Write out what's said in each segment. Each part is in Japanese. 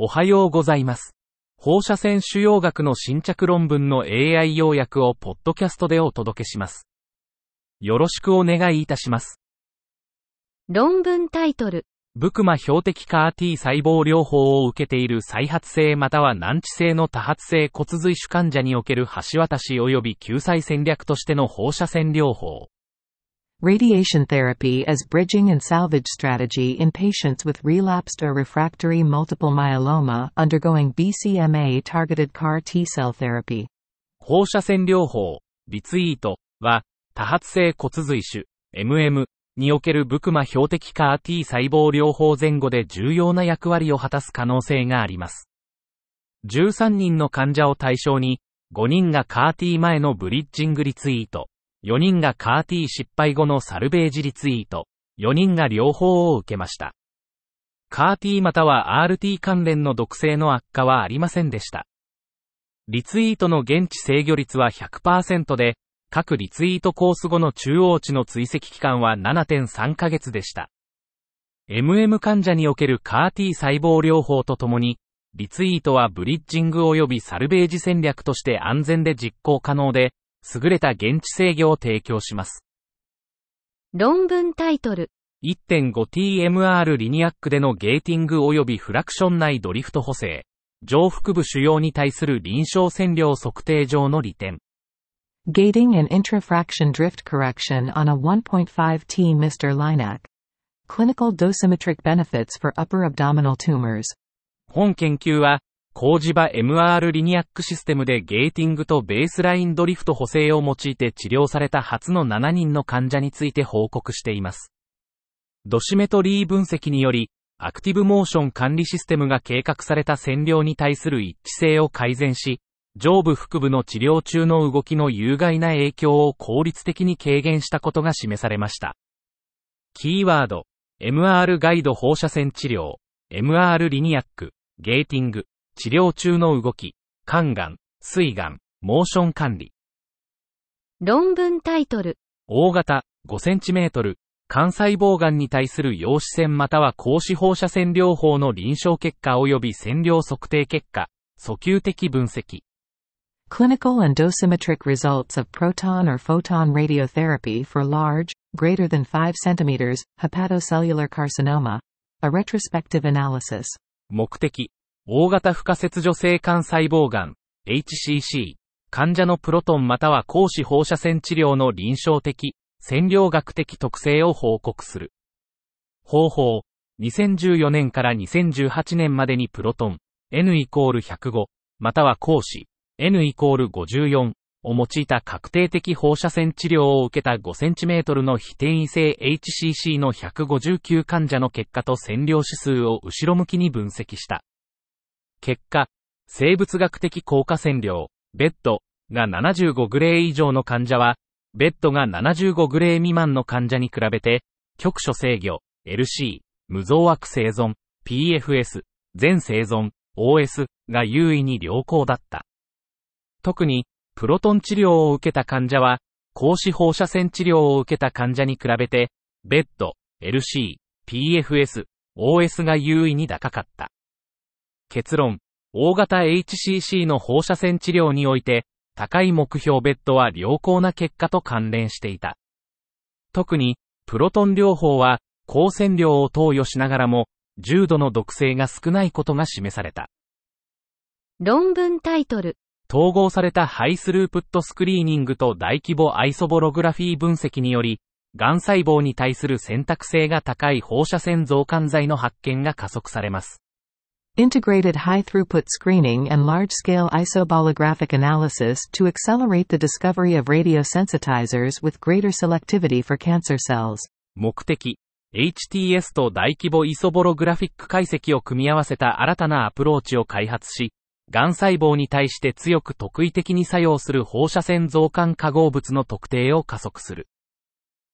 おはようございます。放射線腫瘍学の新着論文の AI 要約をポッドキャストでお届けします。よろしくお願いいたします。論文タイトル。ブクマ標的 CAR-T 細胞療法を受けている再発性または難治性の多発性骨髄腫患者における橋渡し及び救済戦略としての放射線療法。Radiation therapy as bridging and salvage strategy in patients with relapsed or refractory multiple myeloma undergoing BCMA targeted CAR T cell therapy. 放射線療法、リツイートは、多発性骨髄腫、MM におけるブクマ標的 CAR-T 細胞療法前後で重要な役割を果たす可能性があります。13人の患者を対象に、5人が CAR-T 前のブリッジングリツイート、4人が CAR-T 失敗後のサルベージリツイート、4人が両方を受けました。CAR-T または RT 関連の毒性の悪化はありませんでした。リツイートの現地制御率は100%で、各リツイートコース後の中央値の追跡期間は7.3ヶ月でした。MM 患者における CAR-T 細胞療法とともに、リツイートはブリッジング及びサルベージ戦略として安全で実行可能で、優れた現地制御を提供します。論文タイトル。1.5TMR リニアックでのゲーティング及びフラクション内ドリフト補正、上腹部腫瘍に対する臨床線量測定上の利点。Gating and intrafraction drift correction on a 1.5T Mr. Linak. Clinical dosimetric benefits for upper abdominal tumors. 本研究は、工事場 MR リニアックシステムでゲーティングとベースラインドリフト補正を用いて治療された初の7人の患者について報告しています。ドシメトリー分析により、アクティブモーション管理システムが計画された線量に対する一致性を改善し、上部腹部の治療中の動きの有害な影響を効率的に軽減したことが示されました。キーワード、MR ガイド放射線治療、MR リニアック、ゲーティング、治療中の動き、肝がん、膵がん、モーション管理。論文タイトル。大型、5cm、肝細胞がんに対する陽子線または光子放射線療法の臨床結果及び線量測定結果、訴求的分析。Clinical and dosimetric results of proton or photon radiotherapy for large, greater than 5 cm, hepatocellular carcinoma. A retrospective analysis. 目的、大型不可切除性肝細胞がん、HCC、患者のプロトンまたは光子放射線治療の臨床的、線量学的特性を報告する。方法、2014年から2018年までにプロトン、N イコール105、または光子、N イコール54を用いた確定的放射線治療を受けた 5cm の非転移性 HCC の159患者の結果と線量指数を後ろ向きに分析した。結果、生物学的効果線量、ベッドが75グレー以上の患者は、ベッドが75グレー未満の患者に比べて、局所制御、LC、無増悪生存、PFS、全生存、OS が優位に良好だった。特に、プロトン治療を受けた患者は、光子放射線治療を受けた患者に比べて、ベッド、LC、PFS、OS が優位に高かった。結論、大型 HCC の放射線治療において、高い目標ベッドは良好な結果と関連していた。特に、プロトン療法は、高線量を投与しながらも、重度の毒性が少ないことが示された。論文タイトル。統合されたハイスループットスクリーニングと大規模アイソボログラフィー分析により、癌細胞に対する選択性が高い放射線増刊剤の発見が加速されます。Integrated high throughput screening and large scale isobolographic analysis to accelerate the discovery of radiosensitizers with greater selectivity for cancer cells. 目的、HTS と大規模イソボログラフィック解析を組み合わせた新たなアプローチを開発し、癌細胞に対して強く特異的に作用する放射線増刊化合物の特定を加速する。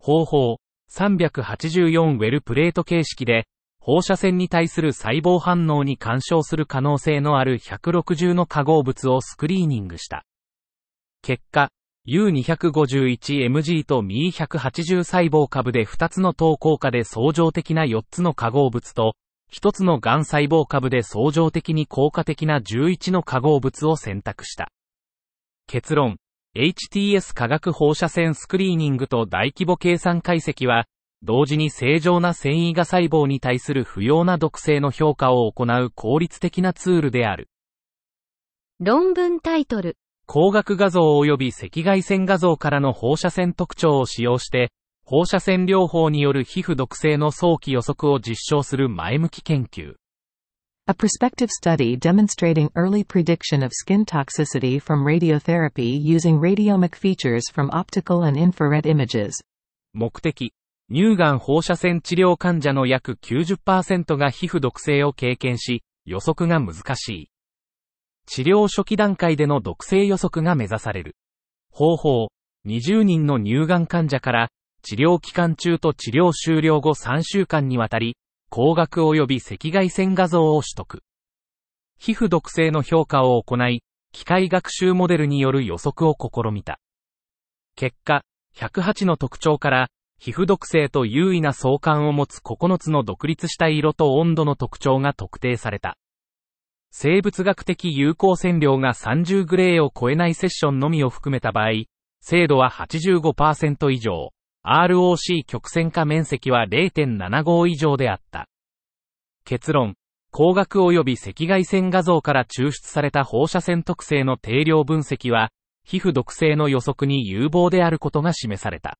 方法、384ウェルプレート形式で、放射線に対する細胞反応に干渉する可能性のある160の化合物をスクリーニングした。結果、U251mg と Me180 細胞株で2つの等効果で相乗的な4つの化合物と、一つの癌細胞株で相乗的に効果的な11の化合物を選択した。結論、HTS 化学放射線スクリーニングと大規模計算解析は、同時に正常な繊維が細胞に対する不要な毒性の評価を行う効率的なツールである。論文タイトル、光学画像及び赤外線画像からの放射線特徴を使用して、放射線療法による皮膚毒性の早期予測を実証する前向き研究。A prospective study demonstrating early prediction of skin toxicity from radiotherapy using radiomic features from optical and infrared images. 目的、乳がん放射線治療患者の約90%が皮膚毒性を経験し、予測が難しい。治療初期段階での毒性予測が目指される。方法、20人の乳がん患者から、治療期間中と治療終了後3週間にわたり、光学及び赤外線画像を取得。皮膚毒性の評価を行い、機械学習モデルによる予測を試みた。結果、108の特徴から、皮膚毒性と優位な相関を持つ9つの独立した色と温度の特徴が特定された。生物学的有効線量が30グレーを超えないセッションのみを含めた場合、精度は85%以上、ROC 曲線化面積は0.75以上であった。結論、光学及び赤外線画像から抽出された放射線特性の定量分析は、皮膚毒性の予測に有望であることが示された。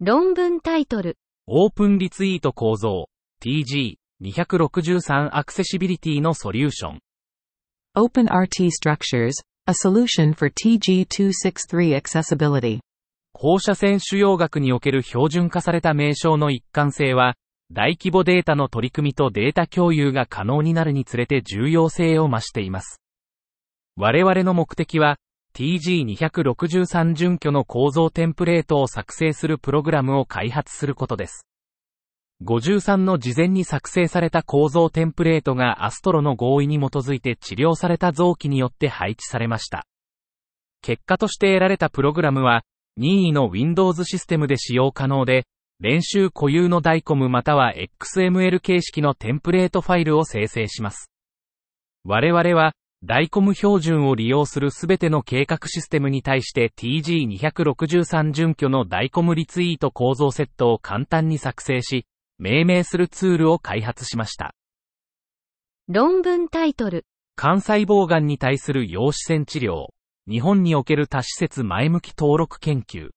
論文タイトル、オープンリツイート構造、TG263 アクセシビリティのソリューション。OpenRT structures, a solution for TG263 accessibility. 放射線腫瘍学における標準化された名称の一貫性は、大規模データの取り組みとデータ共有が可能になるにつれて重要性を増しています。我々の目的は、TG263 準拠の構造テンプレートを作成するプログラムを開発することです。53の事前に作成された構造テンプレートがアストロの合意に基づいて治療された臓器によって配置されました。結果として得られたプログラムは、任意の Windows システムで使用可能で、練習固有のダイコムまたは XML 形式のテンプレートファイルを生成します。我々は、ダイコム標準を利用するすべての計画システムに対して TG263 準拠のダイコムリツイート構造セットを簡単に作成し、命名するツールを開発しました。論文タイトル、肝細胞癌に対する陽子線治療。日本における多施設前向き登録研究。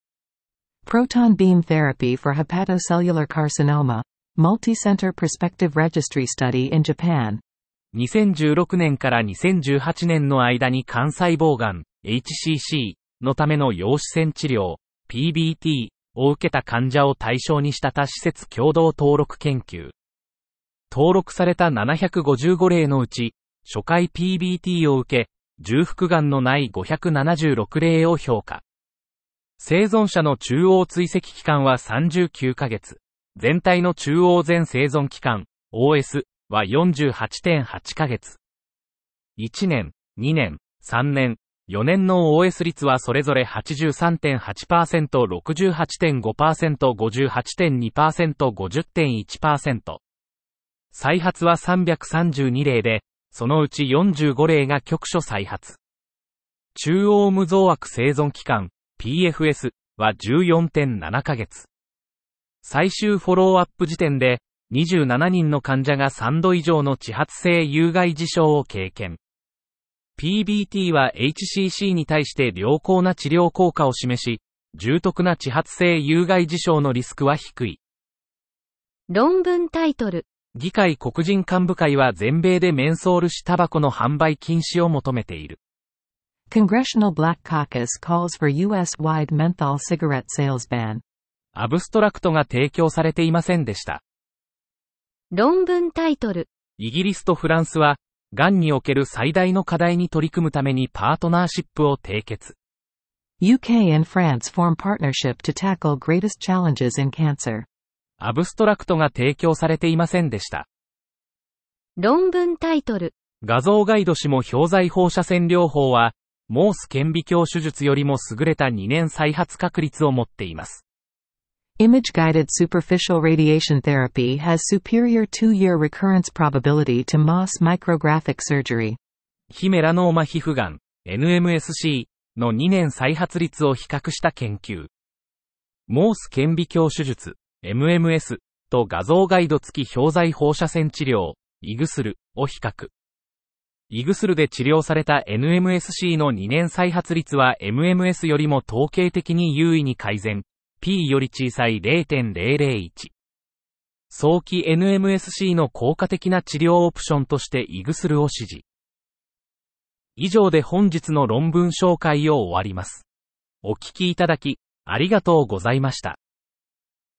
Proton beam therapy for hepatocellular carcinoma, multi-center prospective registry study in Japan. 2016年から2018年の間に肝細胞癌 HCC のための陽子線治療 PBT を受けた患者を対象にした多施設共同登録研究。登録された755例のうち、初回 PBT を受け、重複癌のない576例を評価。生存者の中央追跡期間は39ヶ月。全体の中央全生存期間 OS は48.8ヶ月。1年、2年、3年、4年の OS 率はそれぞれ83.8%、68.5%、58.2%、50.1%。再発は332例で、そのうち45例が局所再発。中央無増悪生存期間 PFS は14.7ヶ月。最終フォローアップ時点で、27人の患者が3度以上の地発性有害事象を経験。PBT は HCC に対して良好な治療効果を示し、重篤な地発性有害事象のリスクは低い。論文タイトル、議会黒人幹部会は全米でメンソール紙タバコの販売禁止を求めている。Congressional Black Caucus calls for U.S.-wide menthol cigarette sales ban. アブストラクトが提供されていませんでした。論文タイトル、イギリスとフランスは、癌における最大の課題に取り組むためにパートナーシップを締結。UK and France form partnership to tackle greatest challenges in cancer. アブストラクトが提供されていませんでした。論文タイトル、画像ガイド紙も表剤放射線療法は、モース顕微鏡手術よりも優れた2年再発確率を持っています。Image-guided superficial radiation therapy has superior two-year recurrence probability to MOS micrographic surgery. 非メラノーマ皮膚がん、NMSC の2年再発率を比較した研究。モース顕微鏡手術、MMS と画像ガイド付き表剤放射線治療、イグスルを比較。イグスルで治療された NMSC の2年再発率は MMS よりも統計的に優位に改善。P より小さい0.001。早期 NMSC の効果的な治療オプションとしてイグスルを指示。以上で本日の論文紹介を終わります。お聞きいただき、ありがとうございました。